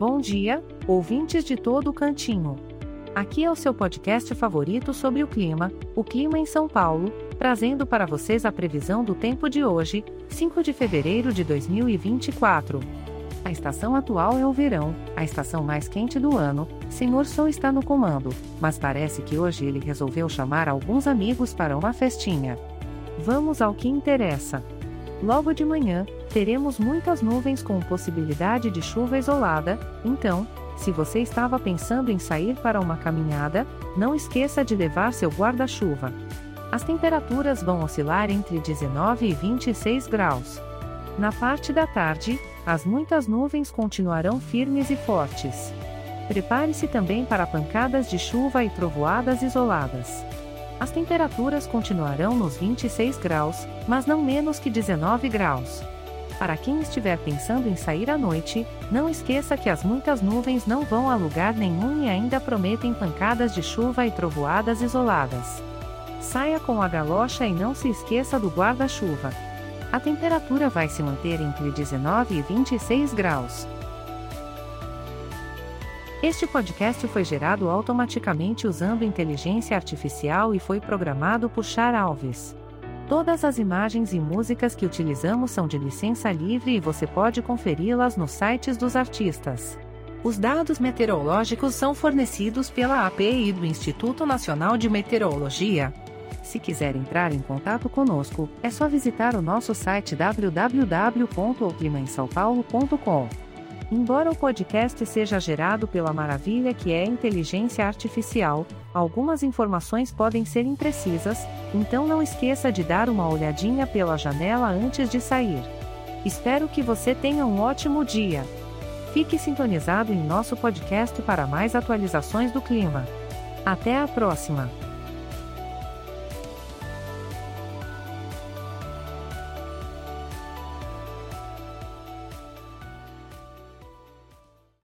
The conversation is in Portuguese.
Bom dia, ouvintes de todo o cantinho. Aqui é o seu podcast favorito sobre o clima, o clima em São Paulo, trazendo para vocês a previsão do tempo de hoje, 5 de fevereiro de 2024. A estação atual é o verão, a estação mais quente do ano. Senhor Sol está no comando, mas parece que hoje ele resolveu chamar alguns amigos para uma festinha. Vamos ao que interessa. Logo de manhã, teremos muitas nuvens com possibilidade de chuva isolada, então, se você estava pensando em sair para uma caminhada, não esqueça de levar seu guarda-chuva. As temperaturas vão oscilar entre 19 e 26 graus. Na parte da tarde, as muitas nuvens continuarão firmes e fortes. Prepare-se também para pancadas de chuva e trovoadas isoladas. As temperaturas continuarão nos 26 graus, mas não menos que 19 graus. Para quem estiver pensando em sair à noite, não esqueça que as muitas nuvens não vão a lugar nenhum e ainda prometem pancadas de chuva e trovoadas isoladas. Saia com a galocha e não se esqueça do guarda-chuva. A temperatura vai se manter entre 19 e 26 graus. Este podcast foi gerado automaticamente usando inteligência artificial e foi programado por Char Alves. Todas as imagens e músicas que utilizamos são de licença livre e você pode conferi-las nos sites dos artistas. Os dados meteorológicos são fornecidos pela API do Instituto Nacional de Meteorologia. Se quiser entrar em contato conosco, é só visitar o nosso site www.oclimaemsaopaulo.com. Embora o podcast seja gerado pela maravilha que é inteligência artificial, algumas informações podem ser imprecisas, então não esqueça de dar uma olhadinha pela janela antes de sair. Espero que você tenha um ótimo dia. Fique sintonizado em nosso podcast para mais atualizações do clima. Até a próxima!